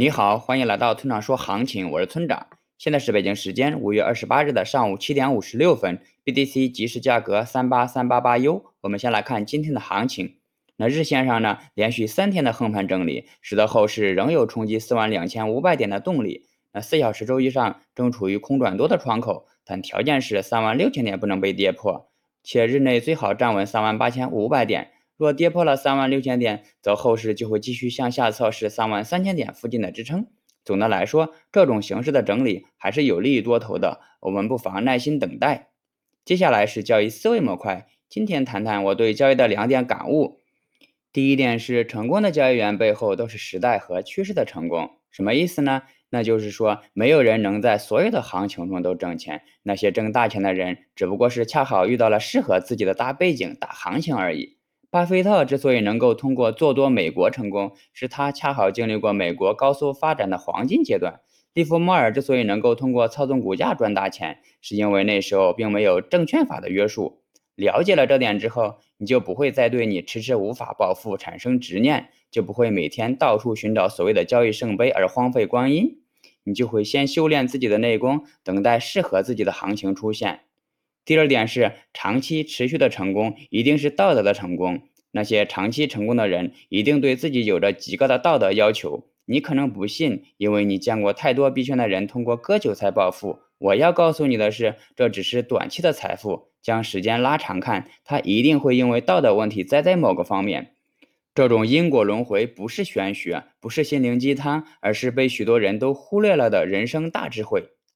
你好，欢迎来到村长说行情，我是村长。现在是北京时间五月二十八日的上午七点五十六分，BTC 即时价格三八三八八 U。我们先来看今天的行情。那日线上呢，连续三天的横盘整理，使得后市仍有冲击四万两千五百点的动力。那四小时周期上正处于空转多的窗口，但条件是三万六千点不能被跌破，且日内最好站稳三万八千五百点。若跌破了三万六千点，则后市就会继续向下测试三万三千点附近的支撑。总的来说，这种形式的整理还是有利于多头的，我们不妨耐心等待。接下来是交易思维模块，今天谈谈我对交易的两点感悟。第一点是，成功的交易员背后都是时代和趋势的成功，什么意思呢？那就是说，没有人能在所有的行情中都挣钱，那些挣大钱的人，只不过是恰好遇到了适合自己的大背景、大行情而已。巴菲特之所以能够通过做多美国成功，是他恰好经历过美国高速发展的黄金阶段。利弗莫尔之所以能够通过操纵股价赚大钱，是因为那时候并没有证券法的约束。了解了这点之后，你就不会再对你迟迟无法暴富产生执念，就不会每天到处寻找所谓的交易圣杯而荒废光阴。你就会先修炼自己的内功，等待适合自己的行情出现。第二点是，长期持续的成功一定是道德的成功。那些长期成功的人，一定对自己有着极高的道德要求。你可能不信，因为你见过太多币圈的人通过割韭菜暴富。我要告诉你的是，这只是短期的财富。将时间拉长看，他一定会因为道德问题栽在某个方面。这种因果轮回不是玄学，不是心灵鸡汤，而是被许多人都忽略了的人生大智慧。